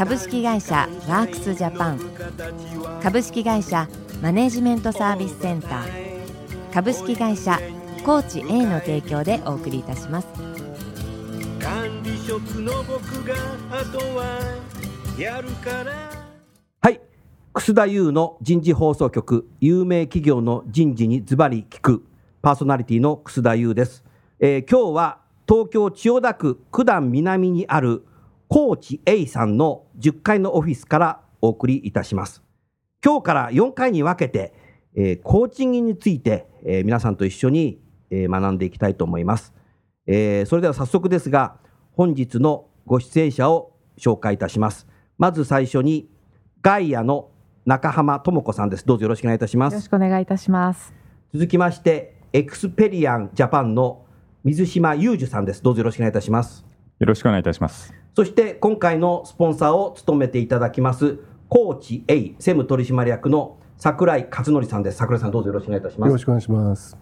株式会社ワークスジャパン。株式会社マネジメントサービスセンター。株式会社コーチ A の提供でお送りいたします。管理職の僕があとはやるから。はい。楠田優の人事放送局。有名企業の人事にズバリ聞く。パーソナリティの楠田優です、えー、今日は東京千代田区九段南にあるコーチ A さんの10階のオフィスからお送りいたします。今日から4回に分けて、えー、コーチングについて、えー、皆さんと一緒に、えー、学んでいきたいと思います、えー。それでは早速ですが、本日のご出演者を紹介いたします。まず最初に、ガイアの中浜智子さんです。どうぞよろしくお願いいたします。よろしくお願いいたします。続きまして、エクスペリアンジャパンの水島裕二さんです。どうぞよろしくお願いいたします。よろしくお願いいたします。そして今回のスポンサーを務めていただきます、コーチ A 専務取締役の桜井勝則さんです。桜井さんどうぞよろしくお願いいたします。よろしくお願いします。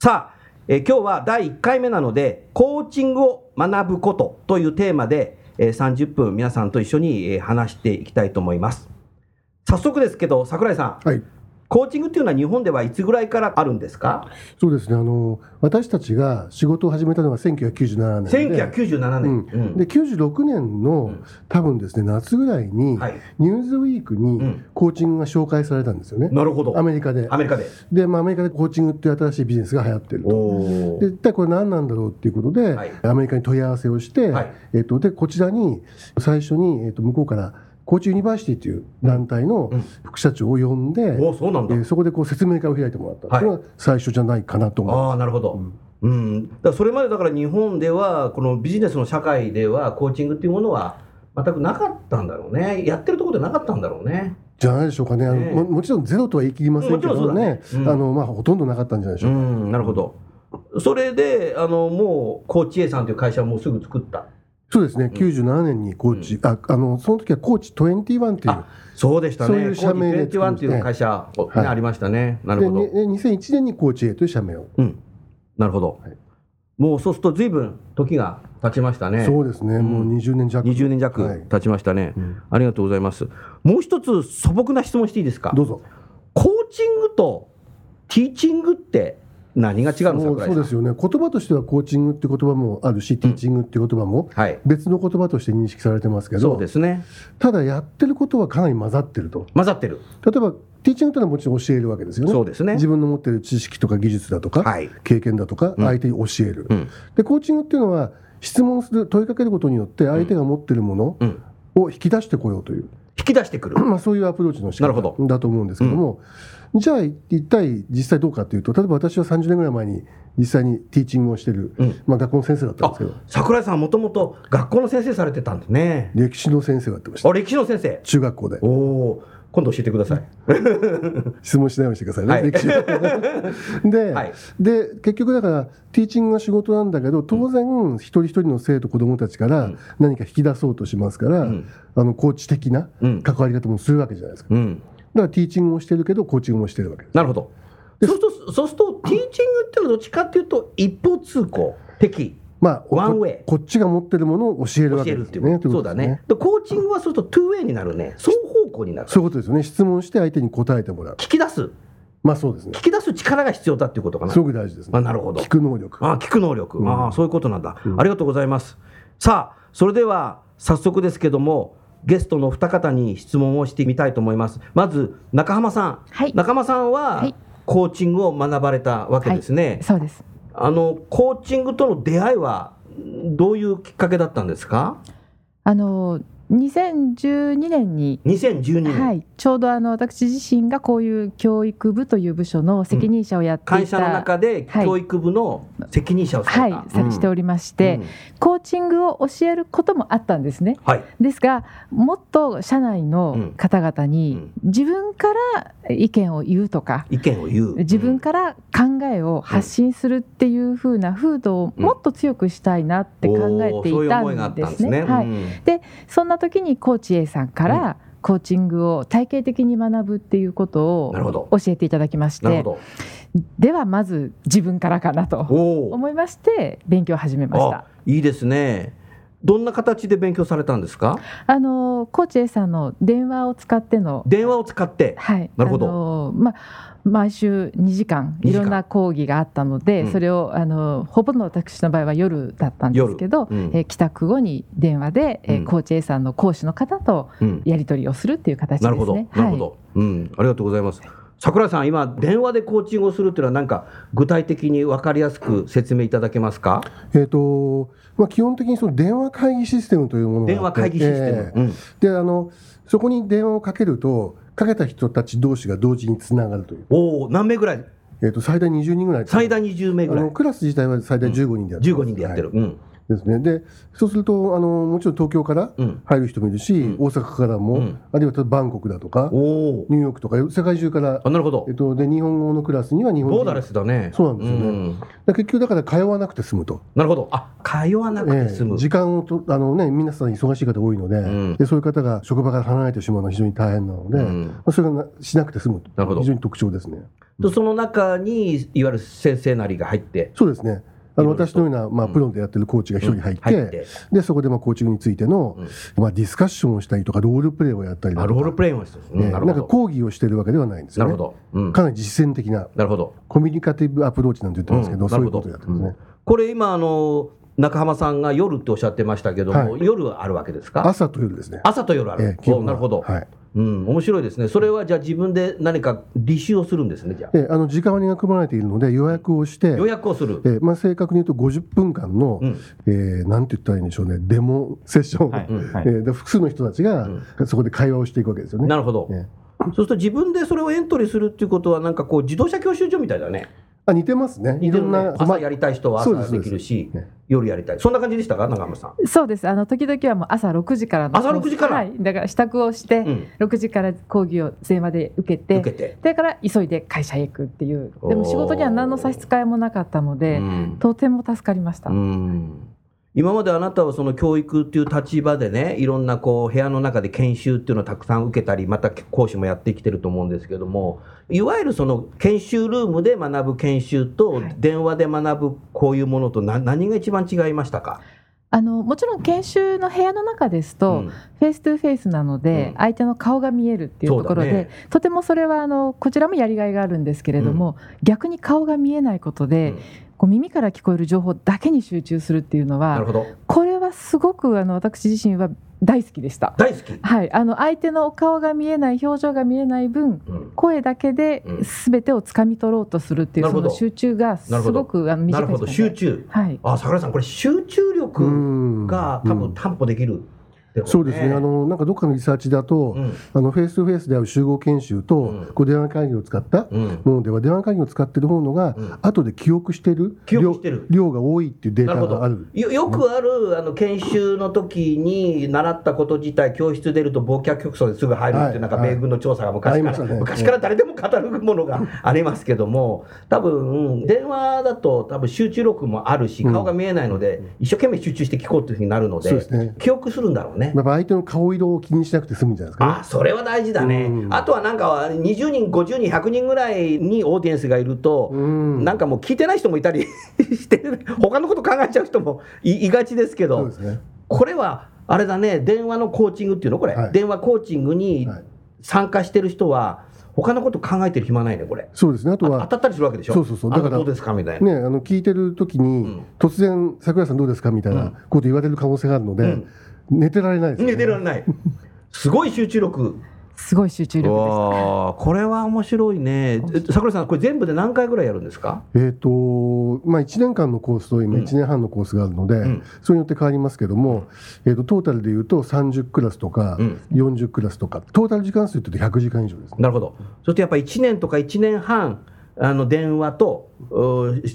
さあ、え今日は第1回目なので、コーチングを学ぶことというテーマで、え30分皆さんと一緒に、え話していきたいと思います。早速ですけど、桜井さん。はい。コーチングっていうのは日本ではいつぐらいからあるんですか？そうですね。あの私たちが仕事を始めたのが1997年で。1997年、うん、で96年の、うん、多分ですね夏ぐらいに、はい、ニューズウィークにコーチングが紹介されたんですよね、なるほど。アメリカで。アメリカで。で、まあ、アメリカでコーチングっていう新しいビジネスが流行ってると。で一体これ何なんだろうっていうことで、はい、アメリカに問い合わせをして、はい、えっと、でこちらに最初に、えっと、向こうから Coach University という団体の副社長を呼んで、うん、そえー、そこでこう説明会を開いてもらった、はい、それが最初じゃないかなと思います。あなるほど、うん。うん、だそれまでだから日本ではこのビジネスの社会ではコーチングっていうものは全くなかったんだろうね。やってるところでなかったんだろうね。じゃないでしょうかね、ねももちろんゼロとは言い切りませんけどね、ね。うん、あのまあ、ほとんどなかったんじゃないでしょうか。うん、なるほど。それであのもうコーチ A さんという会社をもうすぐ作ったそうですね、97年にコーチ、うん、ああのその時はコーチ21っていう、そうでしたね、そういう社名で。コーチ21っていう会社、ね、はい、ありましたね、なるほど。で、2001年にコーチ A という社名を。うん、なるほど。はい、もうそうすると、ずいぶん時が経ちましたね。そうですね、うん、もう20年弱。20年弱経ちましたね、はい、ありがとうございます。もう一つ素朴な質問していいですか？どうぞ。コーチングとティーチングって何が違うんですかそうですよね。言葉としてはコーチングって言葉もあるし、ティーチングって言葉も別の言葉として認識されてますけど、そうですね。ただやってることはかなり混ざってると。混ざってる。例えばティーチングというのはもちろん教えるわけですよね。そうですね。自分の持ってる知識とか技術だとか、はい、経験だとか相手に教える、うん、でコーチングっていうのは質問する問いかけることによって相手が持ってるものを引き出してこようという、引き出してくる、まあ、そういうアプローチの仕方だと思うんですけども、じゃあ一体実際どうかというと例えば私は30年ぐらい前に実際にティーチングをしてる、うん、まあ、学校の先生だったんですけど。桜井さんもともと学校の先生されてたんですね。歴史の先生をやってました。あ歴史の先生。中学校で。おお今度教えてください。質問しないようにしてくださいね、はい、歴史ではい、で結局だからティーチングが仕事なんだけど当然、うん、一人一人の生徒子どもたちから何か引き出そうとしますから、うん、あのコーチ的な関わり方もするわけじゃないですか、だからティーチングをしてるけどコーチングもしてるわけなるほどそうするとそうするとティーチングっていうのはどっちかっていうと一方通行的まあ、ワンウェイこっちが持ってるものを教えるわけですね。そうだね。コーチングはそうするとトゥーウェイになるね。双方向になる。そういうことですよね。質問して相手に答えてもらう。聞き出す。まあそうですね。聞き出す力が必要だっていうことかな。すごく大事ですね。あなるほど。聞く能力。あ聞く能力。うん、あそういうことなんだ、うん、ありがとうございます。さあ、それでは早速ですけども、ゲストの二方に質問をしてみたいと思います。まず中浜さん。はい、中浜さんは、はい、コーチングを学ばれたわけですね。はい、そうです。あのコーチングとの出会いはどういうきっかけだったんですか？あの2012年に2012年、はい、ちょうどあの私自身がこういう教育部という部署の責任者をやっていた、うん、会社の中で教育部の責任者をはい、はい、しておりまして、うん、コーチングを教えることもあったんですね、はい、ですがもっと社内の方々に自分から意見を言うとか、意見を言う。自分から考えを発信するっていうふうな風土をもっと強くしたいなって考えていたんですね。はい、でそんな時にコーチ A さんから、コーチングを体系的に学ぶっていうことを教えていただきましてではまず自分からかなと思いまして勉強を始めました。いいですねどんな形で勉強されたんですか？あのコーチ A さんの電話を使っての。電話を使って。はい。なるほど。まあ毎週2時間いろんな講義があったので、うん、それをあのほぼの私の場合は夜だったんですけど、うん、え帰宅後に電話で、うん、えコーチ A さんの講師の方とやり取りをするっていう形ですね。なるほど、なるほど、うん、ありがとうございます。桜井さん、今、電話でコーチングをするっていうのは、なんか具体的に分かりやすく説明いただけますか、えーとまあ、基本的にその電話会議システムというものが電話会議システム、えーうん、であのそこに電話をかけると、かけた人たち同士が同時につながるという。おお、何名ぐらい？えーと、最大20人ぐらい最大20名ぐらい。クラス自体は最大15人でやってる、うん、15人でやってる、はい、うんですね、でそうするとあの、もちろん東京から入る人もいるし、うん、大阪からも、うん、あるいはバンコクだとか、ニューヨークとか、世界中から、あなるほど。えっと、で日本語のクラスには日本ボーダレスだね。そうなんですよね。うん、結局、だから通わなくて済むと。なるほど、あ通わなくて済む。えー、時間をとあの、ね、皆さん忙しい方多いので,、で、そういう方が職場から離れてしまうのは非常に大変なので、まあ、それがしなくて済むと、なるほど。非常に特徴ですね。とその中にいわゆる先生なりが入って。そうですねあの私のような、まあ、プロでやってるコーチが一人入って,、でそこでまあコーチングについての、まあ、ディスカッションをしたりとかロールプレイをやったりとか。ロールプレイをしてる、ね、なんか講義をしてるわけではないんですよね。なるほど、かなり実践的ななるほど。コミュニカティブアプローチなんて言ってますけど、そういうことをやってますね、これ今あの中浜さんが夜っておっしゃってましたけども、夜あるわけですか？朝と夜ですね。朝と夜ある、なるほど、はいうん、面白いですね、それはじゃあ、自分で何か履修をするんですね、じゃあ。えあの時間割が組まれているので、予約をして、予約をする、えまあ、正確に言うと50分間の、うん、えー、なんて言ったらいいんでしょうね、デモセッション、はいはい、えー、で複数の人たちが、そこで会話をしていくわけですよね。なるほど、え。そうすると自分でそれをエントリーするっていうことは、なんかこう、自動車教習所みたいだね。あ似てますね。いろんな朝やりたい人は朝できるし、夜やりたい。そんな感じでしたか、長山さん。そうです。あの時々はもう朝6時からの。朝6時から？はい。だから支度をして、うん、6時から講義を電話で受けて、受けて、それから急いで会社へ行くっていう。でも仕事には何の差し支えもなかったので、とても助かりました。うん今まであなたはその教育っていう立場でね、いろんなこう部屋の中で研修っていうのをたくさん受けたり、また講師もやってきてると思うんですけども、いわゆるその研修ルームで学ぶ研修と、電話で学ぶこういうものと何が一番違いましたか？あのもちろん研修の部屋の中ですと、うん、フェイス2フェイスなので、うん、相手の顔が見えるっていうところで、ね、とてもそれはあのこちらもやりがいがあるんですけれども、うん、逆に顔が見えないことで、こう耳から聞こえる情報だけに集中するっていうのはこれはすごくあの私自身は大好きでした。大好き？はい、あの相手のお顔が見えない、表情が見えない分、うん、声だけで全てを掴み取ろうとするっていう、その集中がすごくあの短いなるほど、集中。はい。あ、桜井さん、これ集中力が多分担保できる。そうですね。あのなんかどっかのリサーチだと、うん、あのフェイス2フェイスである集合研修と、うん、こう電話会議を使ったものでは、電話会議を使ってる方のが、うん、後で記憶してる記憶してる。量が多いっていうデータがある。よよくあるあの研修の時に習ったこと自体教室出ると忘却曲層ですぐ入るっていう、なんか米軍の調査が昔から、昔から誰でも語るものがありますけども多分電話だと多分集中力もあるし顔が見えないので、一生懸命集中して聞こうというふうになるので、ね、記憶するんだろうねね。やっぱ相手の顔色を気にしなくて済むんじゃないですか、ね、あそれは大事だね、うん、あとはなんか20人、50人、100人ぐらいにオーディエンスがいると、うん、なんかもう聞いてない人もいたり して、他のこと考えちゃう人もいがちですけど、ね、これはあれだね、電話のコーチングっていうの、これ、はい、電話コーチングに参加してる人は、他のこと考えてる暇ないね、これ。そうですね。あとは。当たったりするわけでしょ？そうそうそう。だから、どうですか？みたいな。ね、あの、聞いてる時に、うん、突然、桜井さんどうですか？みたいなこと言われる可能性があるので、うん寝てられないです、ね、寝てられない。すごい集中力。すごい集中力でこれは面白いね。桜井さんこれ全部で何回ぐらいやるんですか？えっ、ー、とまあ1年間のコースと今1年半のコースがあるので、うん、それによって変わりますけども、えーと、トータルでいうと30クラスとか40クラスとか、トータル時間数というと100時間以上です、ね、なるほど。そしてやっぱり1年とか1年半あの電話と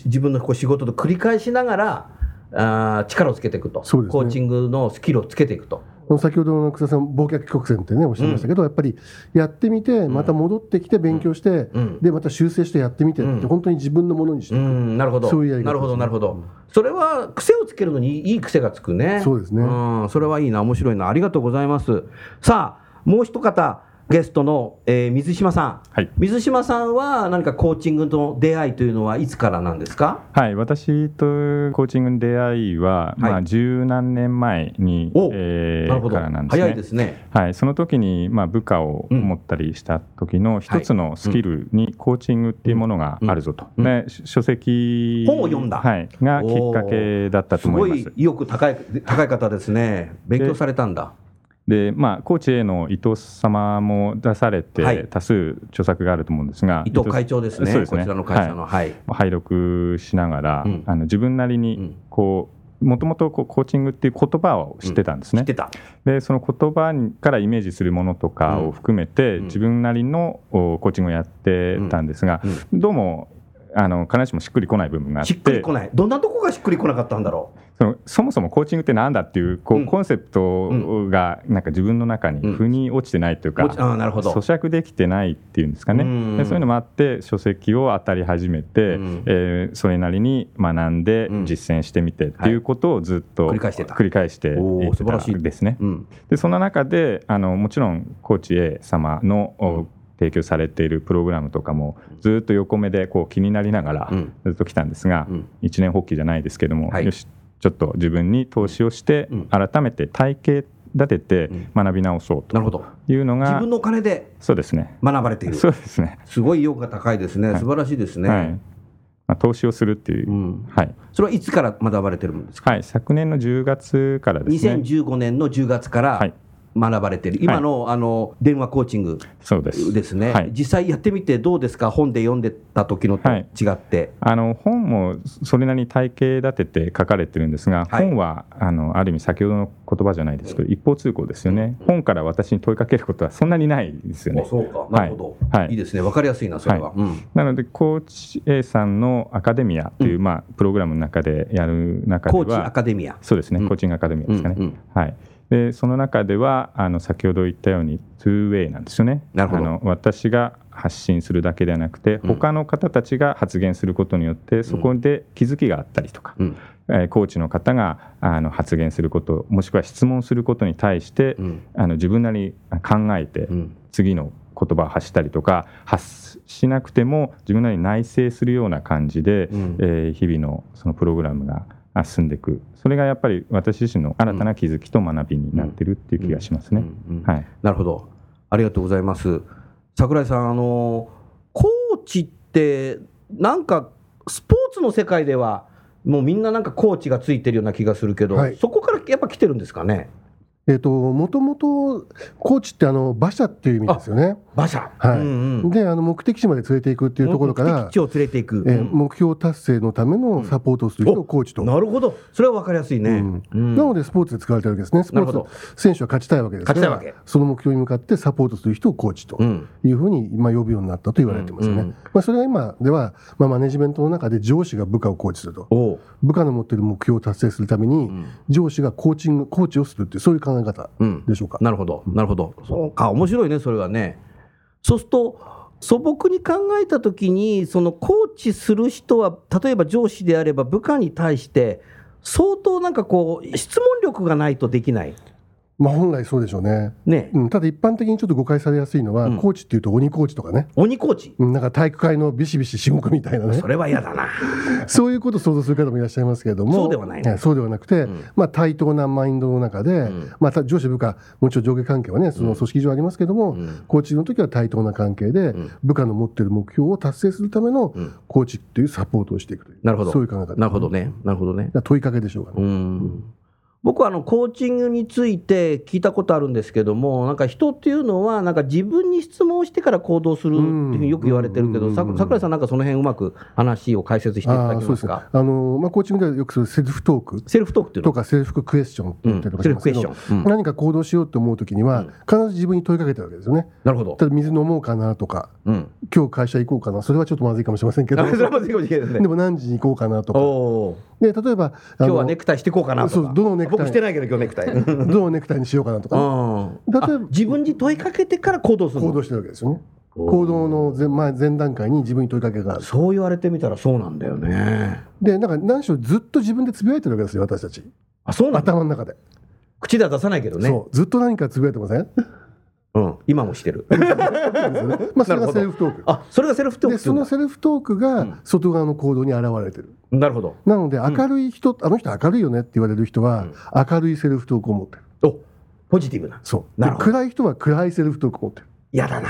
自分のこう仕事と繰り返しながらあ力をつけていくと、ね、コーチングのスキルをつけていくと。先ほどの草さん、忘却曲線ってね、おっしゃいましたけど、うん、やっぱりやってみて、また戻ってきて勉強して、うん、で、また修正してやってみてって、本当に自分のものにしていく、なるほど、そういうやり方、なるほど、なるほど。それは癖をつけるのにいい癖がつくね。そうですね。うん、それはいいな、面白いな、ありがとうございます。さあ、もう一方、ゲストの、えー、水島さん、はい、水島さんは何かコーチングの出会いというのはいつからなんですか？はい。私とコーチングの出会いは、はい、まあ、十何年前に、えー、からなんですね。早いですね、はい、その時に、まあ、部下を持ったりした時の一つのスキルにコーチングっていうものがあるぞと、うん。うん、で書籍本を読んだ、はい、がきっかけだったと思います。すごい意欲高い高い方ですね。勉強されたんだでまあ、高知への伊藤様も出されて、多数著作があると思うんですが、伊藤会長ですね、こちらの会社の、はい、拝読しながら、うん、あの自分なりにこう、もともとコーチングっていう言葉を知ってたんですね。うん、でその言葉からイメージするものとかを含めて、うん、自分なりのコーチングをやってたんですが、どうもあの必ずしもしっくりこない部分があって。しっくりこない。どんなとこがしっくりこなかったんだろう？そのそもそもコーチングってなんだっていうこう、うん、コンセプトがなんか自分の中に腑に落ちてないというか、うん、あなるほど。咀嚼できてないっていうんですかね。でそういうのもあって書籍を当たり始めて、うん、えー、それなりに学んで実践してみてっていうことをずっと繰り返してた。繰り返していたですね。でその中であのもちろんコーチ A 様の提供されているプログラムとかもずっと横目でこう気になりながらずっと来たんですが、一年発起じゃないですけども、よしちょっと自分に投資をして改めて体系立てて学び直そうというのが、自分のお金でそうですね。学ばれている。そうですね。すごい意欲が高いですね、素晴らしいですね、はい。まあ、投資をするっていう、うん、はい、それはいつから学ばれてるんですか、はい、昨年の10月からですね。2015年の10月から、はい学ばれてる。今のはい、あの電話コーチングです。ね、はい、実際やってみてどうですか？本で読んでた時のと違って、はい、あの本もそれなりに体系立てて書かれてるんですが、本はあのある意味先ほどの言葉じゃないですけど、一方通行ですよね、本から私に問いかけることはそんなにないですよね。そうか。なるほど、はい。い。いですね。分かりやすいなそれは、うん、なのでコーチ A さんのアカデミアという、うん、まあ、プログラムの中でやる中ではコーチアカデミア。そうですね、コーチングアカデミアですかね、はいでその中ではあの先ほど言ったように 2way なんですよね。あの私が発信するだけではなくて他の方たちが発言することによって、そこで気づきがあったりとか、うん、えー、コーチの方があの発言することもしくは質問することに対して、うん、あの自分なりに考えて、次の言葉を発したりとか発しなくても自分なりに内省するような感じで、うん、えー、日々のそのプログラムが進んでいく。それがやっぱり私自身の新たな気づきと学びになってるっていう気がしますね。なるほど。ありがとうございます。桜井さんあのコーチってなんかスポーツの世界ではもうみんななんかコーチがついてるような気がするけど、はい、そこからやっぱ来てるんですかね？えーと、もともとコーチってあの馬車っていう意味ですよね。馬車、はい、うんうん、であの目的地まで連れていくっていうところから目的地を連れていく、えー、目標達成のためのサポートをする人をコーチと、なるほど。それは分かりやすいね、うん。うん、なのでスポーツで使われてるわけですね。スポーツ選手は勝ちたいわけです勝ちたいわけ。その目標に向かってサポートする人をコーチというふうに、まあ、呼ぶようになったと言われてますね、うんうん、まあ、それが今では、まあ、マネジメントの中で上司が部下をコーチすると。部下の持っている目標を達成するために、上司がコーチングコーチをするっていうそういう考え方でしょうか、なるほど。なるほど。そうか。面白いねそれはね。そうすると素朴に考えたときにそのコーチする人は例えば上司であれば部下に対して相当なんかこう質問力がないとできないまあ、本来そうでしょうね。ね、うん、ただ一般的にちょっと誤解されやすいのは、うん、コーチっていうと鬼コーチとかね。鬼コーチ、うん、なんか体育会のビシビシ至極みたいなね。それは嫌だな。そういうことを想像する方もいらっしゃいますけれどもそうではない、ね、そうではなくて、うん、まあ、対等なマインドの中で、まあ、上司部下もちろん上下関係はねその組織上ありますけれども、コーチの時は対等な関係で、部下の持っている目標を達成するためのコーチっていうサポートをしていくという。なるほど。そういう考え方。なるほどね。なるほどね。問いかけでしょうかね。うん僕はあのコーチングについて聞いたことあるんですけども、なんか人っていうのは、なんか自分に質問してから行動するっていうふうによく言われてるけど、櫻井さん、なんかその辺うまく話を解説していただけますか？あの、まあ、コーチングではよくするセルフトーク、セルフトークっていうとか、セルフクエスチョンって言ったりとかしますけど、うん、何か行動しようと思うときには、必ず自分に問いかけてるわけですよね。なるほど例えば水飲もうかなとか、うん、今日会社行こうかな、それはちょっとまずいかもしれませんけど、でも何時に行こうかなとか。で例えば今日はネクタイしていこうかなとか。そうどのネ僕してないけど今日ネクタイ。どのネクタイにしようかなとか、例えば自分に問いかけてから行動する行動してるわけですよね。行動の前,、まあ、前段階に自分に問いかけがある。そう言われてみたらそうなんだよね。でなんか何しろずっと自分でつぶやいてるわけですよ私たち。あそう頭の中で。口では出さないけどね。そう。ずっと何かつぶやいてません？うん、今もしてる。まあそれがセルフトーク。あ、それがセルフトーク。で、そのセルフトークが外側の行動に現れてる。なるほど。なので明るい人、うん、あの人明るいよねって言われる人は、明るいセルフトークを持ってる。お、ポジティブな。そう。暗い人は暗いセルフトークを持ってる。嫌だな。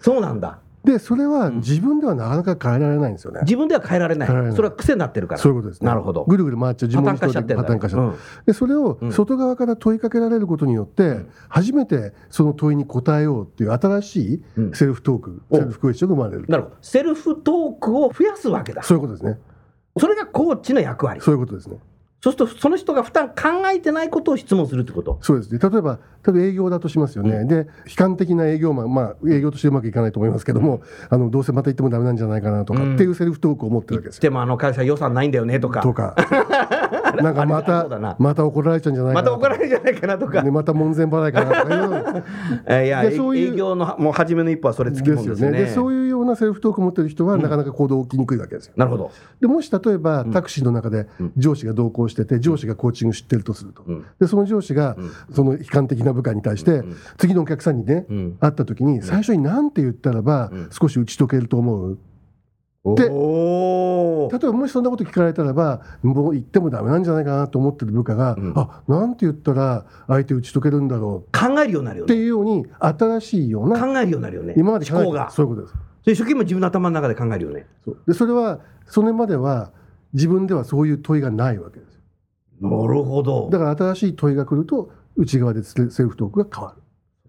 そうなんだ。でそれは自分ではなかなか変えられないんですよね。自分では変えられない。それは癖になってるから。そういうことです、ね、なるほど。ぐるぐる回っちゃう自分でパターン化しちゃう。でそれを外側から問いかけられることによって、初めてその問いに答えようっていう新しいセルフトーク、セルフクエスチョンが生まれる。なるほど。セルフトークを増やすわけだ。そういうことですね。それがコーチの役割。そういうことですね。そうするとその人が負担考えてないことを質問するってこと？そうですね。例えば例えば営業だとしますよね、うん、で悲観的な営業マンまあ営業としてうまくいかないと思いますけどもあのどうせまた行ってもダメなんじゃないかなとか、っていうセルフトークを持ってるわけですよ。でもあの会社予算ないんだよねとか。とか。なんかまたまた怒られちゃうんじゃないかなまた怒られるんじゃないかなとか。でまた門前払いかなとかいう いやそういう営業のもう初めの一歩はそれつきもんですね。でそういうようなセルフトークを持ってる人は、なかなか行動起きにくいわけですよ。なるほど。でもし例えばタクシーの中で上司が同行してて上司がコーチング知ってるとすると、でその上司がその悲観的な部下に対して、次のお客さんにね、会った時に最初に何て言ったらば少し打ち解けると思う。で例えばもしそんなこと聞かれたらばもう言ってもダメなんじゃないかなと思ってる部下が、うん、あなんて言ったら相手打ち解けるんだろう。考えるようになるよね。っていうように新しいような考えるようになるよね。今まで思考が。そういうことです。で一生懸命自分の頭の中で考えるよね。でそれはそれまでは自分ではそういう問いがないわけですなるほど。だから新しい問いが来ると内側でセルフトークが変わる。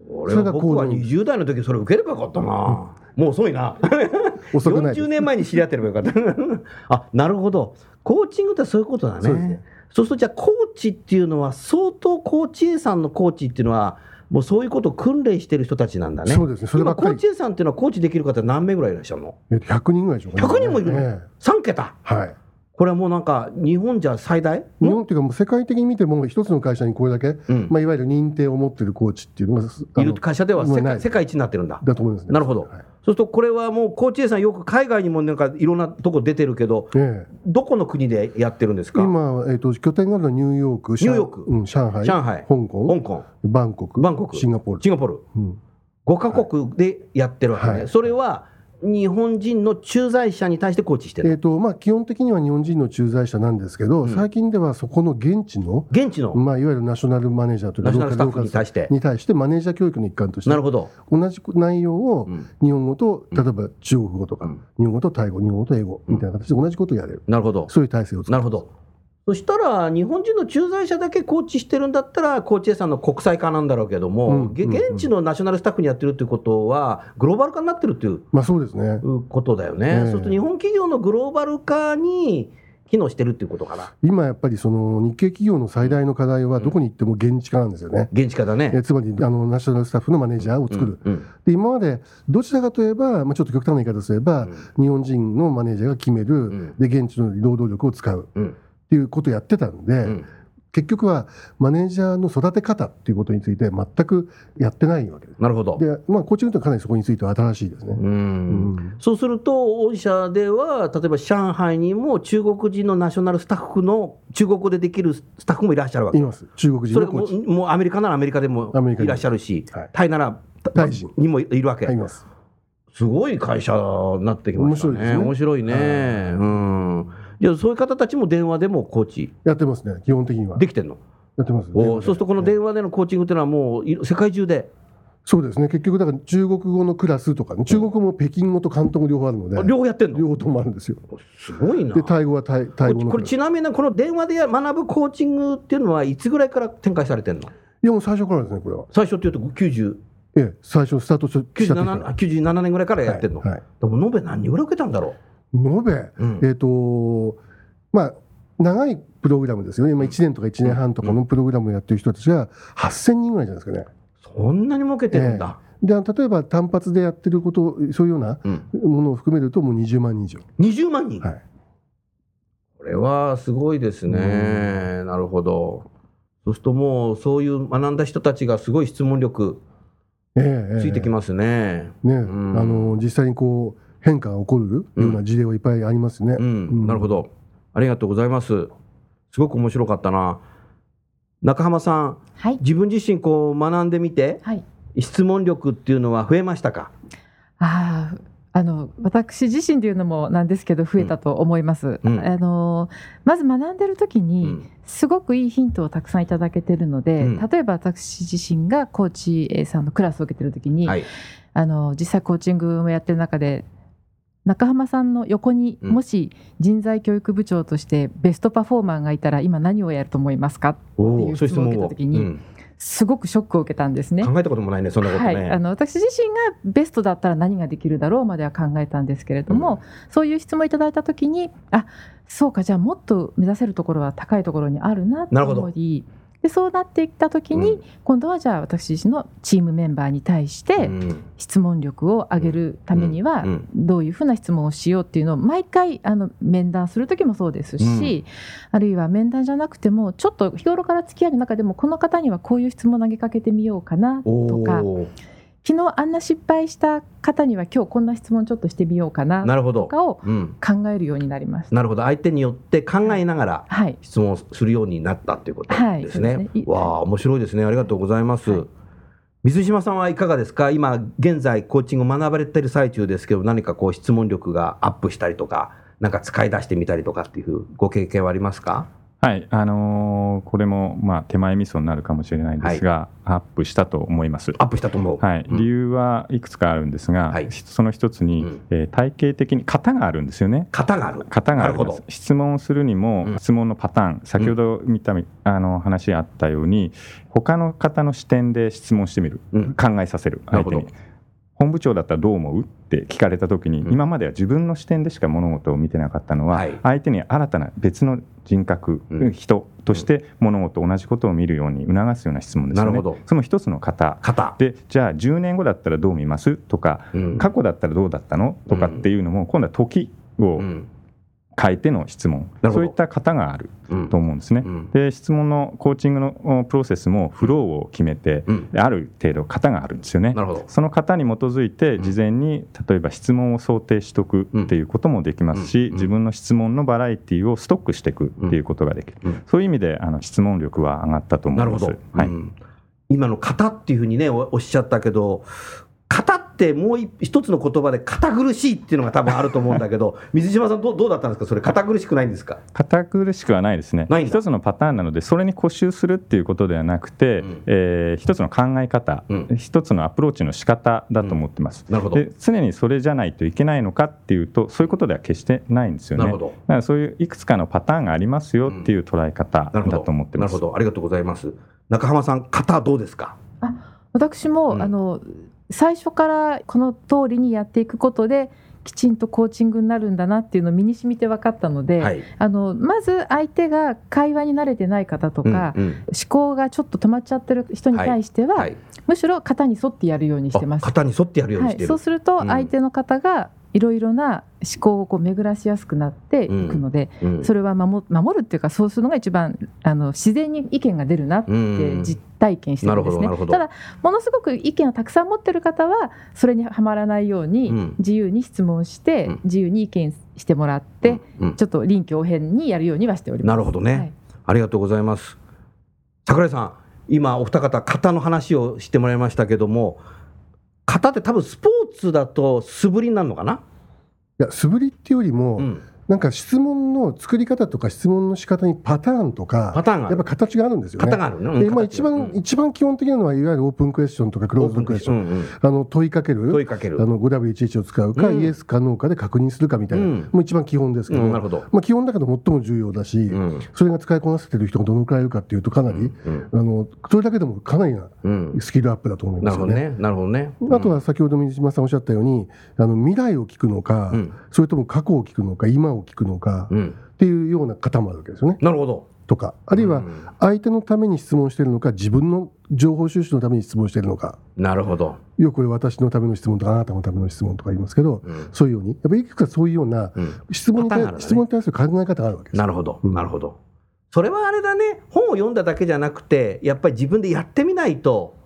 俺は僕は20代の時それ受ければよかったな、もう遅いな。遅くない。40年前に知り合ってればよかった。あなるほど。コーチングってそういうことだね。そうね。そうするとじゃあコーチっていうのは相当コーチ A さんのコーチっていうのはもうそういうことを訓練してる人たちなんだね。そうですね。それ今、コーチ A さんっていうのはコーチできる方何名ぐらいいらっしゃるの ?100 人ぐらいでしょうか、ね。100人もいるの、えー、?3 桁？はい。これはもうなんか、日本じゃ最大？日本っていうか、もう世界的に見ても、一つの会社にこれだけ、うん、まあ、いわゆる認定を持ってるコーチっていうのが、いる会社では世界世界一になってるんだ。だと思いますね。なるほど。はい、そうすると、これはもう、コーチ A さん、よく海外にもなんかいろんなとこ出てるけど、ええ、どこの国でやってるんですか？今、えーと、拠点があるのはニューヨーク、ニューヨーク、うん、上海、上海。香港、香港。バンコク、バンコク。シンガポール。シンガポール。うん、5か国でやってるわけね。はい、それは日本人の駐在者に対してコーチしてる、えーとまあ、基本的には日本人の駐在者なんですけど、うん、最近ではそこの現地の現地の、まあ、いわゆるナショナルマネージャーというかナショナルスタッフに対して。に対してマネージャー教育の一環としてなるほど。同じ内容を日本語と、例えば中国語とか、うん、日本語とタイ語日本語と英語みたいな形で同じことをやれる、なるほど。そういう体制を作る。なるほどそしたら、日本人の駐在者だけコーチしてるんだったら、コーチ A さんの国際化なんだろうけども、うんうんうん、現地のナショナルスタッフにやってるっていうことは、グローバル化になってるっていう、まあ、そうですねことだよね。そうすると、日本企業のグローバル化に機能してるっていうことかな今やっぱりその日系企業の最大の課題は、どこに行っても現地化なんですよね。現地化だね。えつまりあのナショナルスタッフのマネージャーを作る。うんうん、で今までどちらかといえば、まあ、ちょっと極端な言い方すれば、うん、日本人のマネージャーが決める、で現地の労働力を使う。っていうことをやってたんで、うん、結局はマネージャーの育て方っていうことについて全くやってないわけです。なるほど。で、まあ、コーチングとかなりそこについては新しいですね。うんそうすると、御社では、例えば上海にも中国人のナショナルスタッフの中国語でできるスタッフもいらっしゃるわけいます。中国人のコーチ。それももうアメリカならアメリカでもいらっしゃるし、はい、タイならタイ人にもいるわけ。います。すごい会社になってきましたね。面白いね。面白いね。うんじゃそういう方たちも電話でもコーチ。やってますね、基本的には。できてんの？やってます、ね、そうすると、この電話でのコーチングっていうのは、もう世界中で？そうですね結局だから中国語のクラスとか、ね、中国語も北京語と広東語両方あるので、両方やってんの？両方ともあるんですよ。すごいな。でタイ語はタイタイ語のこれちなみにこの電話で学ぶコーチングっていうのはいつぐらいから展開されてんの？いやもう最初からですねこれは。最初っていうと90ええ最初スタートした時 97, 97年ぐらいからやってるの、はいはい、でも延べ何人ぐらい受けたんだろう？延べ、うん、えっ、ー、とまあ長いプログラムですよね。今1年とか1年半とかのプログラムをやってる人たちが8000人ぐらいじゃないですかね。そんなに儲けてるんだ、えで例えば単発でやってることそういうようなものを含めるともう20万人以上。20万人、はい、これはすごいですね。なるほど。そうするともうそういう学んだ人たちがすごい質問力ついてきますね。ええね、うん、あの実際にこう変化が起こるような事例はいっぱいありますね、なるほど。ありがとうございます。すごく面白かったな。中浜さん、はい、自分自身こう学んでみて、はい、質問力っていうのは増えましたか？ああの私自身でいうのもなんですけど増えたと思います。うん、あのまず学んでる時にすごくいいヒントをたくさんいただけてるので、うん、例えば私自身がコーチ A さんのクラスを受けてる時に、はい、あの実際コーチングもやってる中で中浜さんの横にもし人材教育部長としてベストパフォーマーがいたら今何をやると思いますか？っていう質問を受けた時に。すごくショックを受けたんですね。考えたこともないね、そんなことね。はい、あの私自身がベストだったら何ができるだろうまでは考えたんですけれども、うん、そういう質問をいただいたときに、あそうか、じゃあもっと目指せるところは高いところにあるなと思い、でそうなっていった時に、うん、今度はじゃあ私自身のチームメンバーに対して質問力を上げるためにはどういうふうな質問をしようっていうのを毎回あの面談する時もそうですし、うん、あるいは面談じゃなくてもちょっと日頃から付き合いの中でもこの方にはこういう質問を投げかけてみようかなとか。昨日あんな失敗した方には今日こんな質問ちょっとしてみようかなとかを考えるようになります。なるほど、相手によって考えながら質問するようになったということですね。はい、すね。わあ面白いですね。ありがとうございます。はい、水島さんはいかがですか？今現在コーチングを学ばれている最中ですけど何かこう質問力がアップしたりとかなんか使い出してみたりとかっていうご経験はありますか？はい、あのー、これもまあ手前味噌になるかもしれないんですが、はい、アップしたと思います。アップしたと思う。はい、うん、理由はいくつかあるんですが、はい、その一つに、うん、えー、体系的に型があるんですよね。型がある。型がある質問するにも、うん、質問のパターン、先ほど見た、あの話あったように、他の方の視点で質問してみる、考えさせる。相手に。本部長だったらどう思う？って聞かれた時に、今までは自分の視点でしか物事を見てなかったのは、相手に新たな別の人格、人として物事同じことを見るように促すような質問ですよね。その一つの型。でじゃあ10年後だったらどう見ます？とか、過去だったらどうだったの？とかっていうのも今度は時を変えての質問。そういった型があると思うんですね、うん、で質問のコーチングのプロセスもフローを決めて、うん、ある程度型があるんですよね。その型に基づいて事前に例えば質問を想定しておくっていうこともできますし、自分の質問のバラエティーをストックしていくっていうことができる、そういう意味であの質問力は上がったと思います。はい、今の型っていうふうにねおっしゃったけど型ってもう一つの言葉で堅苦しいっていうのが多分あると思うんだけど 水島さんどどうだったんですか？それ堅苦しくないんですか？堅苦しくはないですね。一つのパターンなのでそれに固執するっていうことではなくて、うん、えー、一つの考え方、うん、一つのアプローチの仕方だと思ってます、うん、なるほど。で常にそれじゃないといけないのかっていうとそういうことでは決してないんですよね。なるほど。だからそういういくつかのパターンがありますよっていう捉え方だと思ってます、なるほど。ありがとうございます。中浜さん型どうですか？あ私も、あの最初からこの通りにやっていくことできちんとコーチングになるんだなっていうのを身に染みて分かったので、はい、あのまず相手が会話に慣れてない方とか、うんうん、思考がちょっと止まっちゃってる人に対しては、はい。はい、むしろ型に沿ってやるようにしてます。型に沿ってやるようにしてそうすると相手の方がいろいろな思考をこう巡らしやすくなっていくので、うん。うん、それは守守るっていうかそうするのが一番あの自然に意見が出るなって実体験してるんですね。ただものすごく意見をたくさん持ってる方はそれにはまらないように自由に質問して、うん、自由に意見してもらって、ちょっと臨機応変にやるようにはしております。なるほどね、はい、ありがとうございます。桜井さん今お二方型の話をしてもらいましたけども型って多分スポーツだと素振りになるのかな？いや素振りっていうよりも、うん、なんか質問の作り方とか質問の仕方にパターンとか、パターンやっぱ形があるんですよね。があるね。でまあ一番、一番基本的なのは、いわゆるオープンクエスチョンとかクローズドクエスチョン。あの問いかける、問いかける。あの 5W11 を使うか、イエスかノーかで確認するかみたいな、もう一番基本ですけど、なるほど。まあ基本だけど最も重要だし、それが使いこなせてる人がどのくらいいるかっていうと、かなり、あのそれだけでもかなりなスキルアップだと思いますよね。なるほどね。あとは先ほど水島さんおっしゃったように、あの未来を聞くのか、それとも過去を聞くのか、今を聞くのか、っていうような方もあるわけですよね。なるほど。とか、あるいは相手のために質問しているのか、自分の情報収集のために質問しているのか。なるほど。よくこれ私のための質問とか、あなたのための質問とか言いますけど、うん、そういうように、やっぱりいくつかそういうような質問に対、ね、質問に対する考え方があるわけです。なるほど。なるほど。それはあれだね、本を読んだだけじゃなくて、やっぱり自分でやってみないと、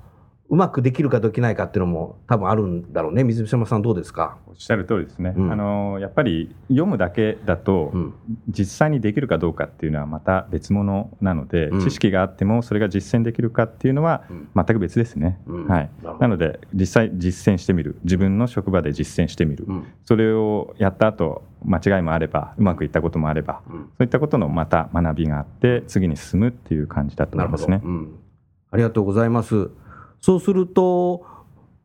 うまくできるかできないかっていうのも多分あるんだろうね。水島さんどうですか？おっしゃる通りですね、うん、あのやっぱり読むだけだと、うん、実際にできるかどうかっていうのはまた別物なので、うん、知識があってもそれが実践できるかっていうのは全く別ですね、はい、なので実際実践してみる。自分の職場で実践してみる、それをやった後間違いもあればうまくいったこともあれば、そういったことのまた学びがあって次に進むっていう感じだと思いますね。ありがとうございますそうすると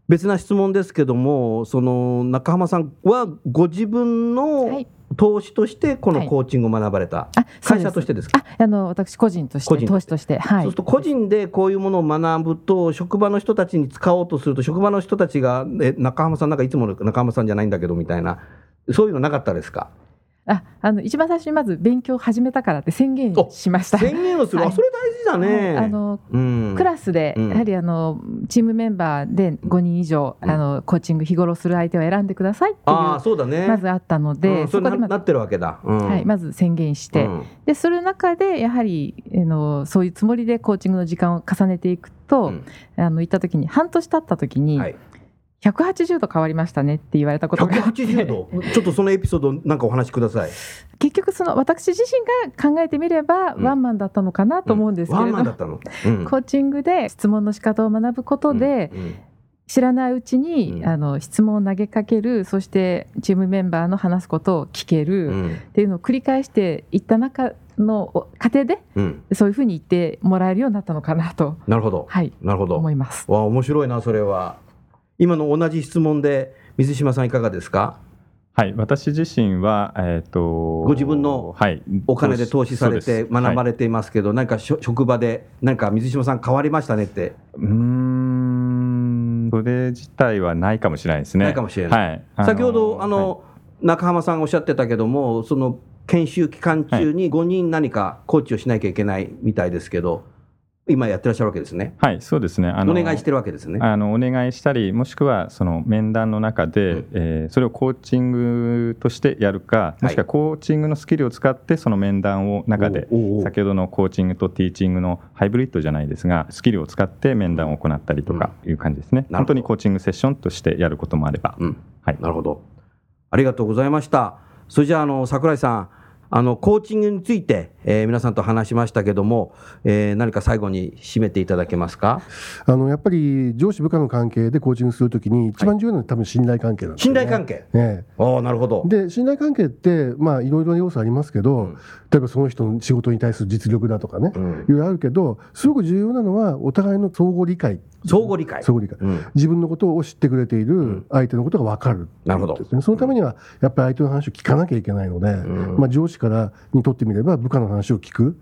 別な質問ですけどもその中浜さんはご自分の投資としてこのコーチングを学ばれた、はい、会社としてですか？あの私個人として。投資として、はい、そうすると個人でこういうものを学ぶと職場の人たちに使おうとすると職場の人たちがえ中浜さんなんかいつもの中浜さんじゃないんだけどみたいなそういうのなかったですか？ああの一番最初にまず勉強を始めたからって宣言しました。宣言をする、はい、それ大事だね。あの、うん、クラスで、やはりあのチームメンバーで5人以上、うん、あのコーチング日頃する相手を選んでくださいっていうあそうだ、ね、まずあったので、うん、そこでなってるわけだ、はい、まず宣言して、でその中でやはりあのそういうつもりでコーチングの時間を重ねていくと、あの行った時に半年経った時に、はい180度変わりましたねって言われたことが180度？ちょっとそのエピソードなんかお話しください。結局その私自身が考えてみれば、ワンマンだったのかなと思うんですけれど、うん、コーチングで質問の仕方を学ぶことで、知らないうちに、あの質問を投げかけるそしてチームメンバーの話すことを聞ける、っていうのを繰り返していった中の過程で、そういうふうに言ってもらえるようになったのかなと。なるほど、はい、なるほど。思います。わ面白いなそれは今の同じ質問で水島さんいかがですか？はい、私自身は、えーと、ご自分のお金で投資されて学ばれていますけど、はい、何か職場で何か水島さん変わりましたねって？うんそれ自体はないかもしれないですね。ないかもしれない。はい、先ほどあの、はい、中浜さんおっしゃってたけどもその研修期間中に5人何かコーチをしなきゃいけないみたいですけど、今やってらっしゃるわけですね。はい、そうですね。あのお願いしてるわけですね。あのお願いしたり、もしくはその面談の中で、うん、えー、それをコーチングとしてやるか、もしくはコーチングのスキルを使ってその面談を中で、先ほどのコーチングとティーチングのハイブリッドじゃないですが、スキルを使って面談を行ったりとかいう感じですね。うん、本当にコーチングセッションとしてやることもあれば。うん、はい。なるほど。ありがとうございました。それじゃああの桜井さん。あのコーチングについて、えー、皆さんと話しましたけども、えー、何か最後に締めていただけますか？あのやっぱり上司部下の関係でコーチングするときに、一番重要なのは、多分信頼関係なんです、ね、信頼関係、ね、あなるほど。で信頼関係って、まあ、いろいろな要素ありますけど、うん、例えばその人の仕事に対する実力だとかね、うん、いろいろあるけど、すごく重要なのは、お互いの相互理解。相互理解。相互理解、うん、自分のことを知ってくれている相手のことが分かる、なるほど。そのためにはやっぱり相手の話を聞かなきゃいけないので、まあ、上司からにとってみれば部下の話を聞く、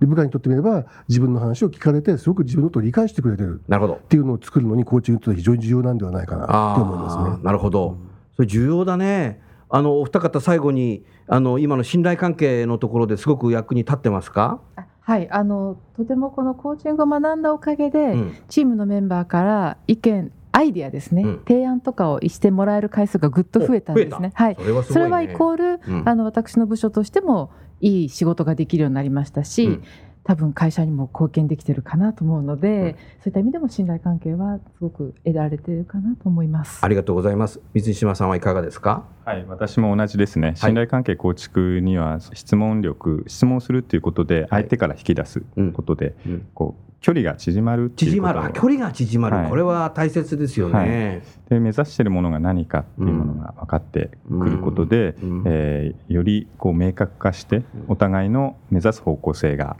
で部下にとってみれば自分の話を聞かれてすごく自分のことを理解してくれてる。なるほど。っていうのを作るのにコーチングって非常に重要なんではないかなと思いますね。なるほど。それ重要だね。あのお二方最後にあの今の信頼関係のところですごく役に立ってますか？はい。あのとてもこのコーチングを学んだおかげで、うん、チームのメンバーから意見アイディアですね、うん、提案とかをしてもらえる回数がぐっと増えたんですね。はい、それね、それはイコール、うん、あの私の部署としてもいい仕事ができるようになりましたし、多分会社にも貢献できてるかなと思うので、うん、そういった意味でも信頼関係はすごく得られてるかなと思います。ありがとうございます。水島さんはいかがですか？はい私も同じですね。信頼関係構築には質問力質問するっていうことで相手から引き出すことで、はいうん、こう距離が縮まる縮まる。距離が縮まる、はい、これは大切ですよね、はい、で目指しているものが何かっていうものが分かってくることで、うん、えー、よりこう明確化してお互いの目指す方向性が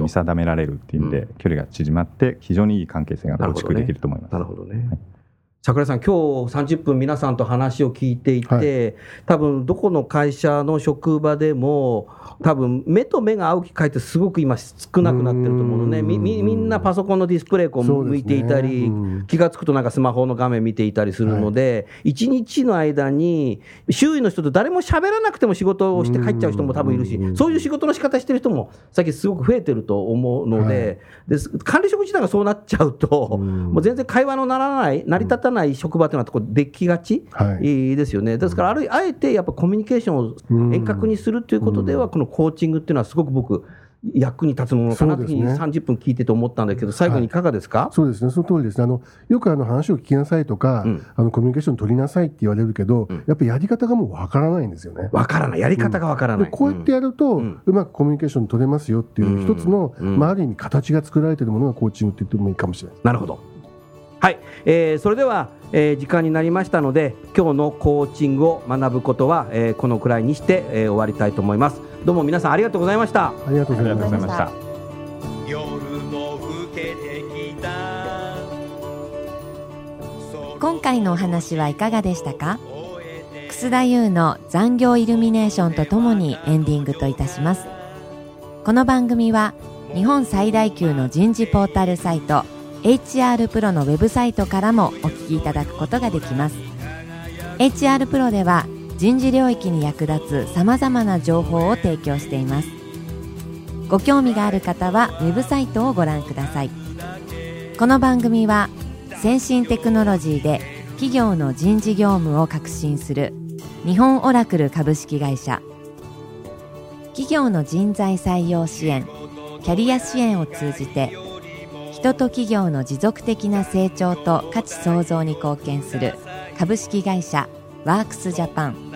見定められるっていうんで、距離が縮まって非常にいい関係性が構築できると思います。なるほどね、はい桜井さん、今日30分皆さんと話を聞いていて、はい、多分どこの会社の職場でも、多分目と目が合う機会ってすごく今少なくなってると思うのね。みみみんなパソコンのディスプレイこう向いていたり、ね、気が付くとなんかスマホの画面見ていたりするので、はい、1日の間に周囲の人と誰も喋らなくても仕事をして帰っちゃう人も多分いるしそういう仕事の仕方してる人も最近すごく増えてると思うのではい、で管理職自体がそうなっちゃうともう全然会話のならない成り立たない職場というのはこうできがち、はい、ですよね。ですからあるあえてやっぱコミュニケーションを遠隔にするということではこのコーチングっていうのはすごく僕役に立つものかなというふうに30分聞いてて思ったんだけど、最後にい。かがですか、はい、そうですね、その通りですね、あのよくあの話を聞きなさいとか、うん、あのコミュニケーション取りなさいって言われるけど、うん、やっぱりやり方がもうわからないんですよね。わからない、やり方がわからない、うん、こうやってやると、うまくコミュニケーション取れますよっていう、一つの、まあ、ある意味、形が作られているものがコーチングって言ってもいいかもしれない。なるほどはい、えー、それでは、えー、時間になりましたので今日のコーチングを学ぶことは、えー、このくらいにして、えー、終わりたいと思います。どうも皆さんありがとうございました。ありがとうございました。夜も更けてきた。今回のお話はいかがでしたか？楠田優の残業イルミネーションとともにエンディングといたします。この番組は日本最大級の人事ポータルサイト HR プロのウェブサイトからもお聞きいただくことができます。HR プロでは人事領域に役立つさまざまな情報を提供しています。ご興味がある方はウェブサイトをご覧ください。この番組は先進テクノロジーで企業の人事業務を革新する日本オラクル株式会社。企業の人材採用支援キャリア支援を通じて人と企業の持続的な成長と価値創造に貢献する株式会社ワークスジャパン。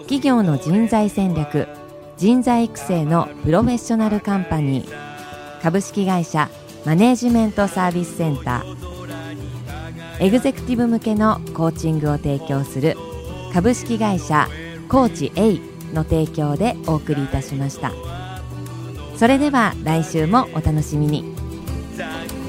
企業の人材戦略人材育成のプロフェッショナルカンパニー。株式会社マネージメントサービスセンター。エグゼクティブ向けのコーチングを提供する株式会社コーチ A の提供でお送りいたしました。それでは来週もお楽しみに。Time